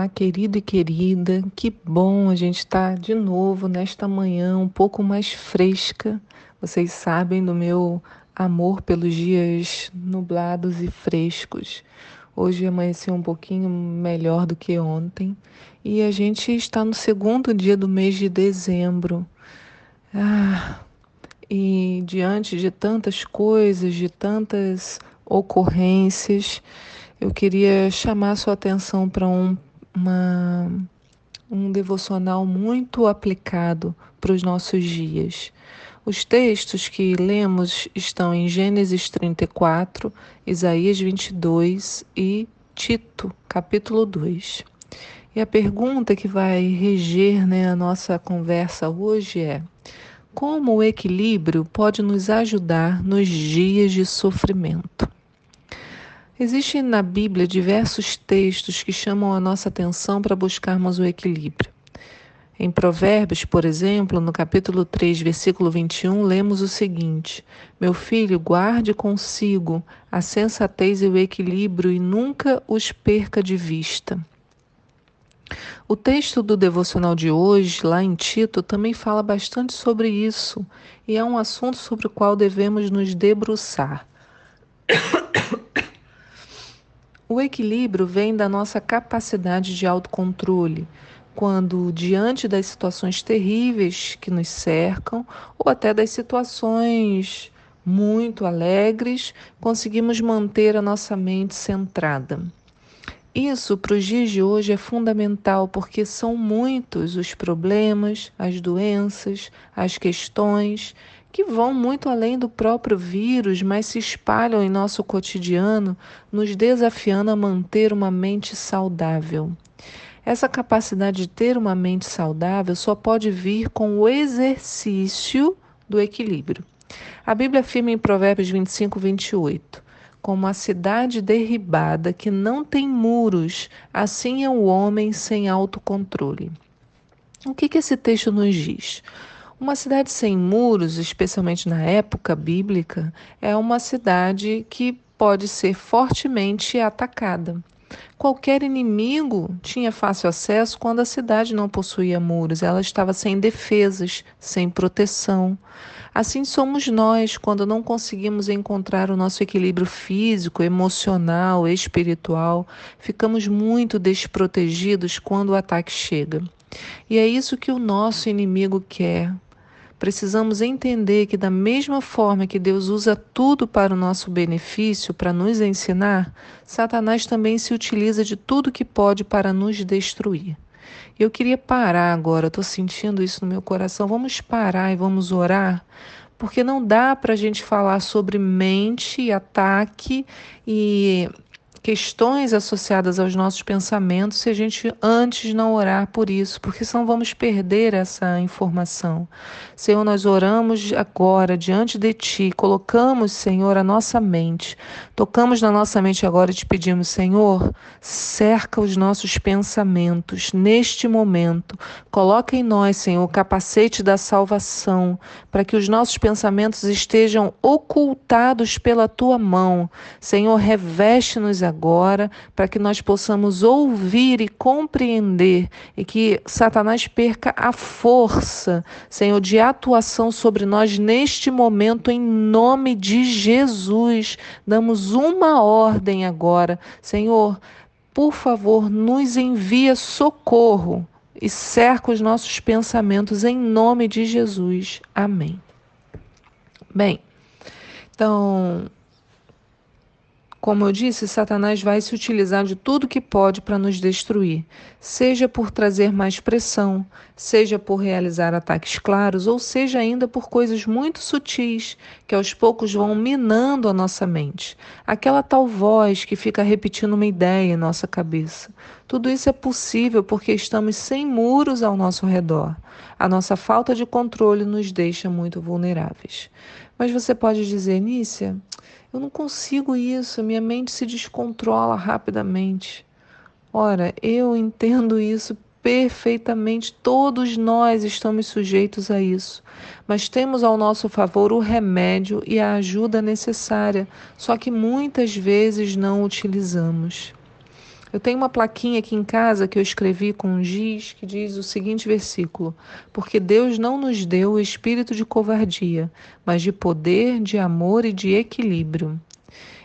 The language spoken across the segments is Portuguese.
Olá, querido e querida, que bom a gente estar tá de novo nesta manhã um pouco mais fresca. Vocês sabem do meu amor pelos dias nublados e frescos. Hoje amanheceu um pouquinho melhor do que ontem e a gente está no segundo dia do mês de dezembro. Ah, e diante de tantas coisas, de tantas ocorrências, eu queria chamar sua atenção para um, uma, um devocional muito aplicado para os nossos dias. Os textos que lemos estão em Gênesis 34, Isaías 22 e Tito, capítulo 2. E a pergunta que vai reger né, a nossa conversa hoje é: como o equilíbrio pode nos ajudar nos dias de sofrimento? Existem na Bíblia diversos textos que chamam a nossa atenção para buscarmos o equilíbrio. Em Provérbios, por exemplo, no capítulo 3, versículo 21, lemos o seguinte: Meu filho, guarde consigo a sensatez e o equilíbrio e nunca os perca de vista. O texto do devocional de hoje, lá em Tito, também fala bastante sobre isso e é um assunto sobre o qual devemos nos debruçar. O equilíbrio vem da nossa capacidade de autocontrole, quando, diante das situações terríveis que nos cercam, ou até das situações muito alegres, conseguimos manter a nossa mente centrada. Isso para os dias de hoje é fundamental porque são muitos os problemas, as doenças, as questões que vão muito além do próprio vírus, mas se espalham em nosso cotidiano, nos desafiando a manter uma mente saudável. Essa capacidade de ter uma mente saudável só pode vir com o exercício do equilíbrio. A Bíblia afirma em Provérbios 25, 28 como a cidade derribada que não tem muros, assim é o homem sem autocontrole. O que, que esse texto nos diz? Uma cidade sem muros, especialmente na época bíblica, é uma cidade que pode ser fortemente atacada. Qualquer inimigo tinha fácil acesso quando a cidade não possuía muros, ela estava sem defesas, sem proteção. Assim somos nós quando não conseguimos encontrar o nosso equilíbrio físico, emocional, espiritual, ficamos muito desprotegidos quando o ataque chega. E é isso que o nosso inimigo quer precisamos entender que, da mesma forma que Deus usa tudo para o nosso benefício, para nos ensinar, Satanás também se utiliza de tudo que pode para nos destruir. Eu queria parar agora, estou sentindo isso no meu coração. Vamos parar e vamos orar, porque não dá para a gente falar sobre mente, ataque e questões associadas aos nossos pensamentos se a gente antes não orar por isso, porque senão vamos perder essa informação. Senhor, nós oramos agora diante de Ti, colocamos, Senhor, a nossa mente, tocamos na nossa mente agora e te pedimos, Senhor, cerca os nossos pensamentos neste momento, coloca em nós, Senhor, o capacete da salvação, para que os nossos pensamentos estejam ocultados pela Tua mão. Senhor, reveste-nos agora, para que nós possamos ouvir e compreender e que Satanás perca a força, Senhor, de atuação sobre nós neste momento, em nome de Jesus. Damos uma ordem agora, Senhor, por favor, nos envia socorro e cerca os nossos pensamentos em nome de Jesus. Amém. Bem, então como eu disse, Satanás vai se utilizar de tudo que pode para nos destruir, seja por trazer mais pressão, seja por realizar ataques claros, ou seja ainda por coisas muito sutis que aos poucos vão minando a nossa mente. Aquela tal voz que fica repetindo uma ideia em nossa cabeça. Tudo isso é possível porque estamos sem muros ao nosso redor. A nossa falta de controle nos deixa muito vulneráveis. Mas você pode dizer, Nícia, eu não consigo isso, minha mente se descontrola rapidamente. Ora, eu entendo isso perfeitamente, todos nós estamos sujeitos a isso, mas temos ao nosso favor o remédio e a ajuda necessária, só que muitas vezes não utilizamos. Eu tenho uma plaquinha aqui em casa que eu escrevi com um giz que diz o seguinte versículo: Porque Deus não nos deu o espírito de covardia, mas de poder, de amor e de equilíbrio.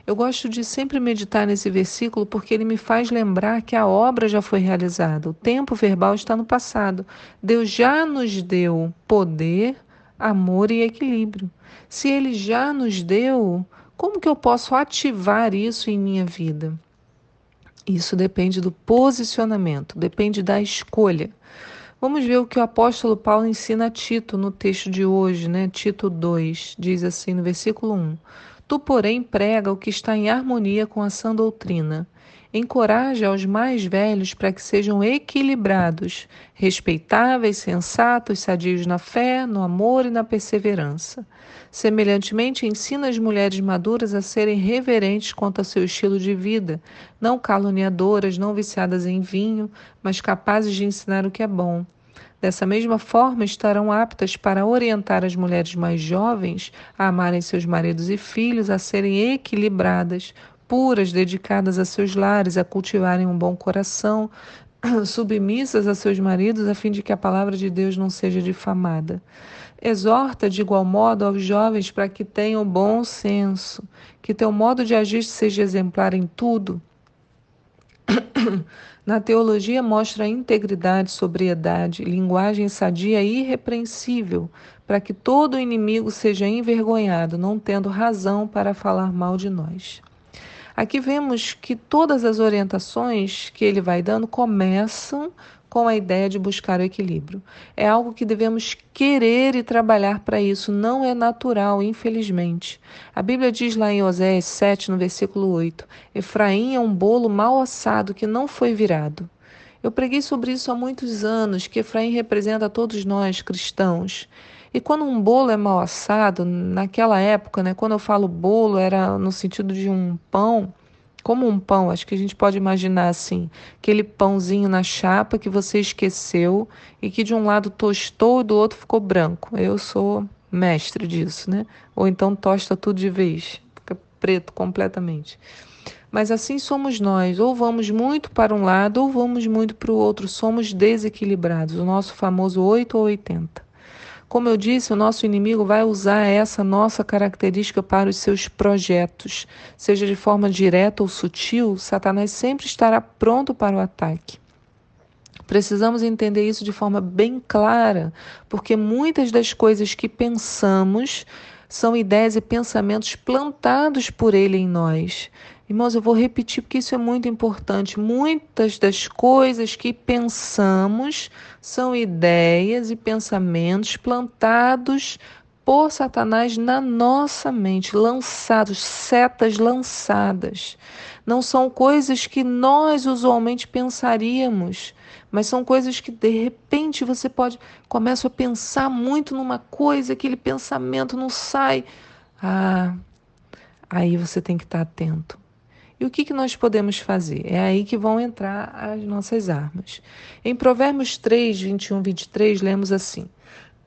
Eu gosto de sempre meditar nesse versículo porque ele me faz lembrar que a obra já foi realizada, o tempo verbal está no passado. Deus já nos deu poder, amor e equilíbrio. Se ele já nos deu, como que eu posso ativar isso em minha vida? Isso depende do posicionamento, depende da escolha. Vamos ver o que o apóstolo Paulo ensina a Tito no texto de hoje, né? Tito 2, diz assim no versículo 1: Tu, porém, prega o que está em harmonia com a sã doutrina. Encoraja aos mais velhos para que sejam equilibrados, respeitáveis, sensatos, sadios na fé, no amor e na perseverança. Semelhantemente, ensina as mulheres maduras a serem reverentes quanto ao seu estilo de vida, não caluniadoras, não viciadas em vinho, mas capazes de ensinar o que é bom. Dessa mesma forma, estarão aptas para orientar as mulheres mais jovens a amarem seus maridos e filhos, a serem equilibradas, puras, dedicadas a seus lares, a cultivarem um bom coração, submissas a seus maridos, a fim de que a palavra de Deus não seja difamada. Exorta de igual modo aos jovens para que tenham bom senso, que teu modo de agir seja exemplar em tudo. Na teologia mostra integridade, sobriedade, linguagem sadia e irrepreensível, para que todo inimigo seja envergonhado, não tendo razão para falar mal de nós. Aqui vemos que todas as orientações que ele vai dando começam com a ideia de buscar o equilíbrio. É algo que devemos querer e trabalhar para isso, não é natural, infelizmente. A Bíblia diz lá em Oséias 7, no versículo 8: Efraim é um bolo mal assado que não foi virado. Eu preguei sobre isso há muitos anos, que Efraim representa todos nós cristãos. E quando um bolo é mal assado, naquela época, né, quando eu falo bolo, era no sentido de um pão como um pão, acho que a gente pode imaginar assim, aquele pãozinho na chapa que você esqueceu e que de um lado tostou e do outro ficou branco. Eu sou mestre disso, né? Ou então tosta tudo de vez, fica preto completamente. Mas assim somos nós, ou vamos muito para um lado ou vamos muito para o outro, somos desequilibrados, o nosso famoso 8 ou 80. Como eu disse, o nosso inimigo vai usar essa nossa característica para os seus projetos. Seja de forma direta ou sutil, Satanás sempre estará pronto para o ataque. Precisamos entender isso de forma bem clara, porque muitas das coisas que pensamos são ideias e pensamentos plantados por ele em nós. Irmãos, eu vou repetir porque isso é muito importante. Muitas das coisas que pensamos são ideias e pensamentos plantados por Satanás na nossa mente, lançados, setas lançadas. Não são coisas que nós usualmente pensaríamos, mas são coisas que de repente você pode começa a pensar muito numa coisa, aquele pensamento não sai. Ah, aí você tem que estar atento. E o que, que nós podemos fazer? É aí que vão entrar as nossas armas. Em Provérbios 3, 21, 23, lemos assim: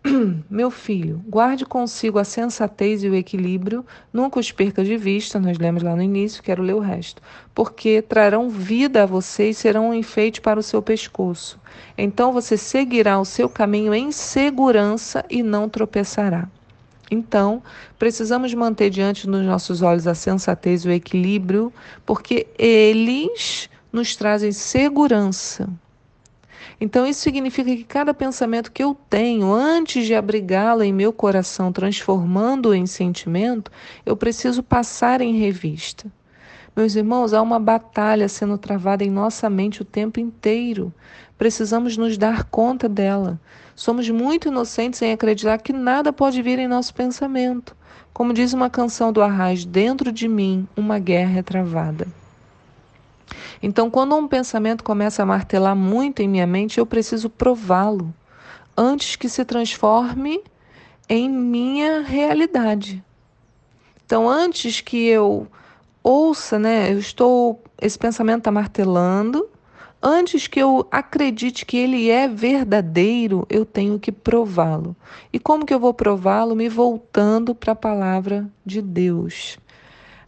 Meu filho, guarde consigo a sensatez e o equilíbrio, nunca os perca de vista, nós lemos lá no início, quero ler o resto, porque trarão vida a você e serão um enfeite para o seu pescoço. Então você seguirá o seu caminho em segurança e não tropeçará. Então, precisamos manter diante dos nossos olhos a sensatez e o equilíbrio, porque eles nos trazem segurança. Então, isso significa que cada pensamento que eu tenho, antes de abrigá-lo em meu coração, transformando-o em sentimento, eu preciso passar em revista. Meus irmãos, há uma batalha sendo travada em nossa mente o tempo inteiro. Precisamos nos dar conta dela. Somos muito inocentes em acreditar que nada pode vir em nosso pensamento. Como diz uma canção do Arraiz, dentro de mim uma guerra é travada. Então, quando um pensamento começa a martelar muito em minha mente, eu preciso prová-lo antes que se transforme em minha realidade. Então, antes que eu ouça, né? Eu estou, esse pensamento está martelando. Antes que eu acredite que ele é verdadeiro, eu tenho que prová-lo. E como que eu vou prová-lo? Me voltando para a palavra de Deus.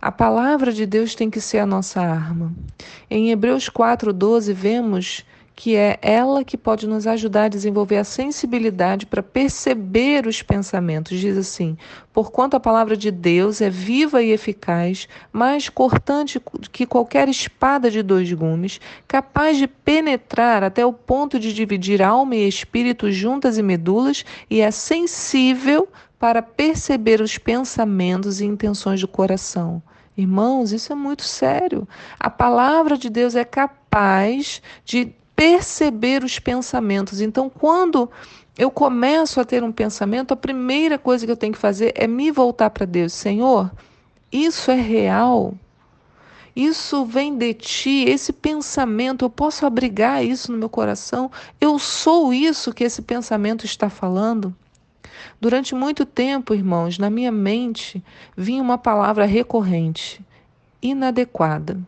A palavra de Deus tem que ser a nossa arma. Em Hebreus 4:12 vemos que é ela que pode nos ajudar a desenvolver a sensibilidade para perceber os pensamentos. Diz assim: Porquanto a palavra de Deus é viva e eficaz, mais cortante que qualquer espada de dois gumes, capaz de penetrar até o ponto de dividir alma e espírito juntas e medulas, e é sensível para perceber os pensamentos e intenções do coração. Irmãos, isso é muito sério. A palavra de Deus é capaz de perceber os pensamentos. Então, quando eu começo a ter um pensamento, a primeira coisa que eu tenho que fazer é me voltar para Deus. Senhor, isso é real? Isso vem de ti, esse pensamento, eu posso abrigar isso no meu coração? Eu sou isso que esse pensamento está falando? Durante muito tempo, irmãos, na minha mente vinha uma palavra recorrente: inadequada.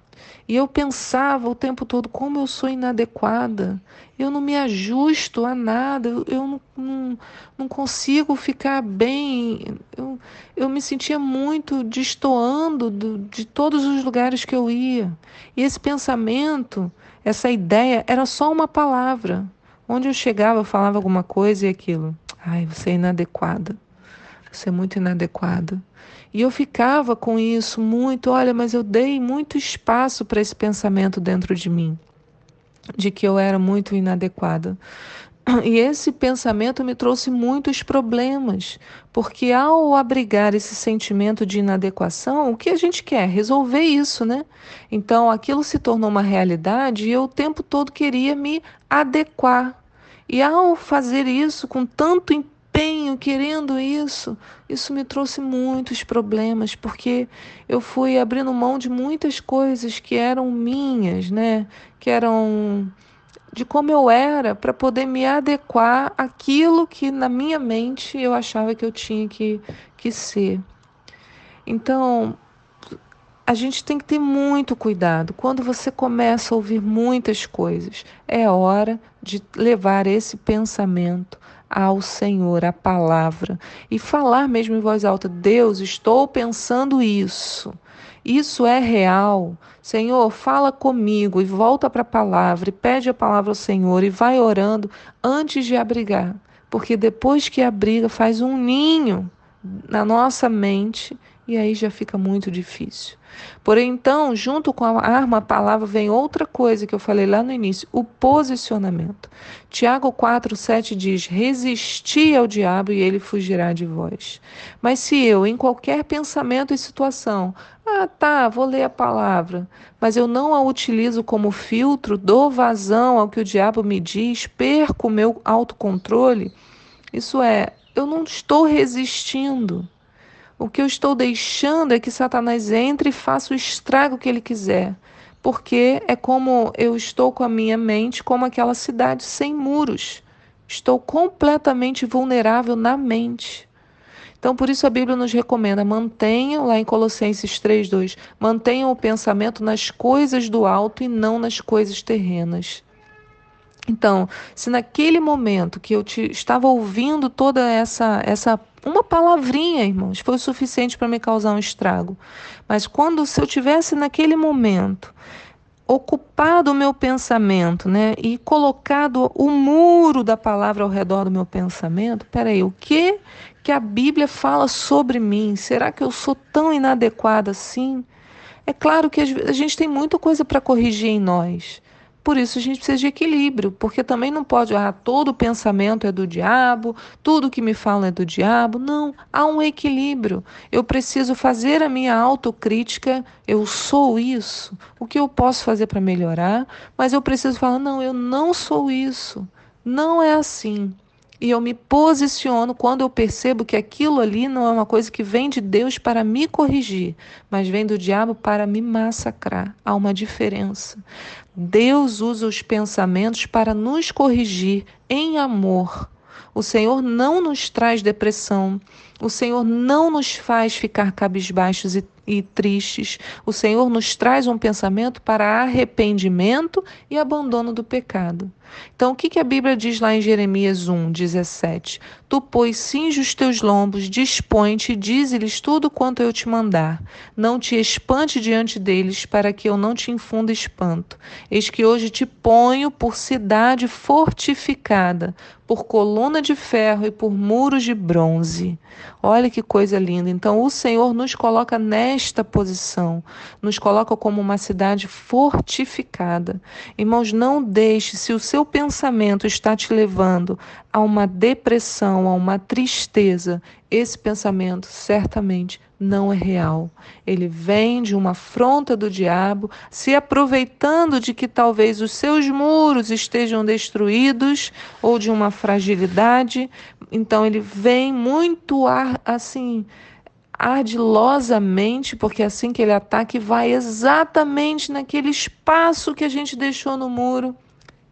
E eu pensava o tempo todo como eu sou inadequada, eu não me ajusto a nada, eu, não, não, não, consigo ficar bem. Eu, eu me sentia muito destoando do, de todos os lugares que eu ia. E esse pensamento, essa ideia, era só uma palavra. Onde eu chegava, eu falava alguma coisa e aquilo. Ai, você é inadequada. Você é muito inadequada. E eu ficava com isso muito, olha, mas eu dei muito espaço para esse pensamento dentro de mim, de que eu era muito inadequada. E esse pensamento me trouxe muitos problemas, porque ao abrigar esse sentimento de inadequação, o que a gente quer? Resolver isso, né? Então aquilo se tornou uma realidade e eu o tempo todo queria me adequar. E ao fazer isso com tanto querendo isso, isso me trouxe muitos problemas, porque eu fui abrindo mão de muitas coisas que eram minhas, né? Que eram de como eu era para poder me adequar àquilo que na minha mente eu achava que eu tinha que, que ser. Então, a gente tem que ter muito cuidado. Quando você começa a ouvir muitas coisas, é hora de levar esse pensamento ao Senhor, a palavra, e falar mesmo em voz alta: Deus, estou pensando isso. Isso é real. Senhor, fala comigo e volta para a palavra e pede a palavra ao Senhor e vai orando antes de abrigar. Porque depois que abriga, faz um ninho na nossa mente e aí já fica muito difícil. Porém, então, junto com a arma, a palavra, vem outra coisa que eu falei lá no início: o posicionamento. Tiago 4,7 diz: Resisti ao diabo e ele fugirá de vós. Mas se eu, em qualquer pensamento e situação, ah, tá, vou ler a palavra, mas eu não a utilizo como filtro, dou vazão ao que o diabo me diz, perco o meu autocontrole, isso é, eu não estou resistindo. O que eu estou deixando é que Satanás entre e faça o estrago que ele quiser. Porque é como eu estou com a minha mente, como aquela cidade sem muros. Estou completamente vulnerável na mente. Então, por isso a Bíblia nos recomenda: mantenham, lá em Colossenses 3,2, mantenham o pensamento nas coisas do alto e não nas coisas terrenas. Então, se naquele momento que eu te, estava ouvindo toda essa essa uma palavrinha, irmãos, foi o suficiente para me causar um estrago. Mas quando se eu tivesse naquele momento ocupado o meu pensamento, né, e colocado o muro da palavra ao redor do meu pensamento, peraí, o que que a Bíblia fala sobre mim? Será que eu sou tão inadequada assim? É claro que a gente tem muita coisa para corrigir em nós. Por isso a gente precisa de equilíbrio, porque também não pode, ah, todo pensamento é do diabo, tudo que me falam é do diabo. Não, há um equilíbrio. Eu preciso fazer a minha autocrítica, eu sou isso, o que eu posso fazer para melhorar, mas eu preciso falar, não, eu não sou isso. Não é assim e eu me posiciono quando eu percebo que aquilo ali não é uma coisa que vem de Deus para me corrigir, mas vem do diabo para me massacrar. Há uma diferença. Deus usa os pensamentos para nos corrigir em amor. O Senhor não nos traz depressão. O Senhor não nos faz ficar cabisbaixos e e tristes, o Senhor nos traz um pensamento para arrependimento e abandono do pecado. Então, o que, a Bíblia diz lá em Jeremias 1, 17? Tu, pois, cinge os teus lombos, dispõe-te dize-lhes tudo quanto eu te mandar. Não te espante diante deles, para que eu não te infunda espanto. Eis que hoje te ponho por cidade fortificada, por coluna de ferro e por muros de bronze. Olha que coisa linda. Então, o Senhor nos coloca nesta posição, nos coloca como uma cidade fortificada. Irmãos, não deixe, se o seu pensamento está te levando a uma depressão, a uma tristeza, esse pensamento certamente não é real. Ele vem de uma afronta do diabo, se aproveitando de que talvez os seus muros estejam destruídos ou de uma fragilidade. Então ele vem muito assim ardilosamente, porque assim que ele ataca, vai exatamente naquele espaço que a gente deixou no muro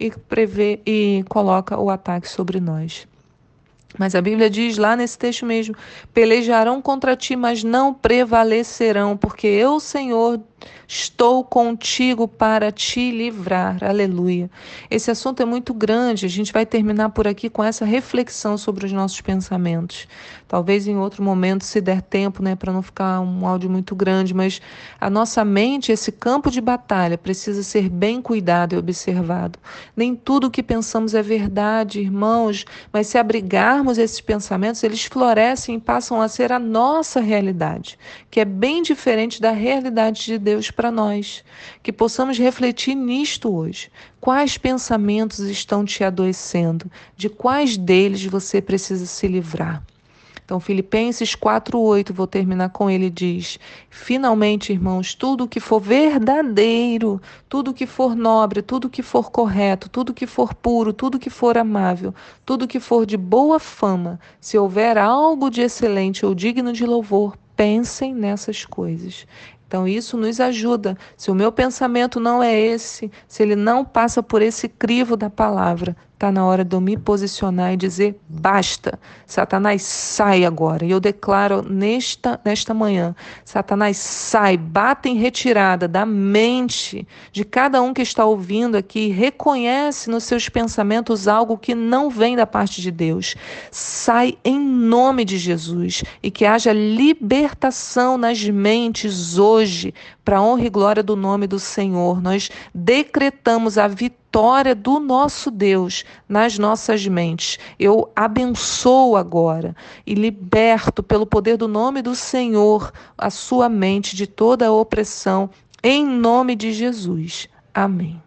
e prevê e coloca o ataque sobre nós. Mas a Bíblia diz lá nesse texto mesmo: pelejarão contra ti, mas não prevalecerão, porque eu, Senhor, Estou contigo para te livrar. Aleluia. Esse assunto é muito grande. A gente vai terminar por aqui com essa reflexão sobre os nossos pensamentos. Talvez em outro momento, se der tempo, né, para não ficar um áudio muito grande, mas a nossa mente, esse campo de batalha, precisa ser bem cuidado e observado. Nem tudo o que pensamos é verdade, irmãos, mas se abrigarmos esses pensamentos, eles florescem e passam a ser a nossa realidade, que é bem diferente da realidade de Deus para nós. Que possamos refletir nisto hoje. Quais pensamentos estão te adoecendo? De quais deles você precisa se livrar? Então, Filipenses 4:8, vou terminar com ele diz: Finalmente, irmãos, tudo que for verdadeiro, tudo que for nobre, tudo que for correto, tudo que for puro, tudo que for amável, tudo que for de boa fama, se houver algo de excelente ou digno de louvor, pensem nessas coisas. Então, isso nos ajuda. Se o meu pensamento não é esse, se ele não passa por esse crivo da palavra, Está na hora de eu me posicionar e dizer basta. Satanás sai agora. E eu declaro nesta, nesta manhã: Satanás sai, bata em retirada da mente de cada um que está ouvindo aqui, reconhece nos seus pensamentos algo que não vem da parte de Deus. Sai em nome de Jesus e que haja libertação nas mentes hoje, para honra e glória do nome do Senhor. Nós decretamos a vitória do nosso Deus nas nossas mentes. Eu abençoo agora e liberto pelo poder do nome do Senhor a sua mente de toda a opressão, em nome de Jesus. Amém.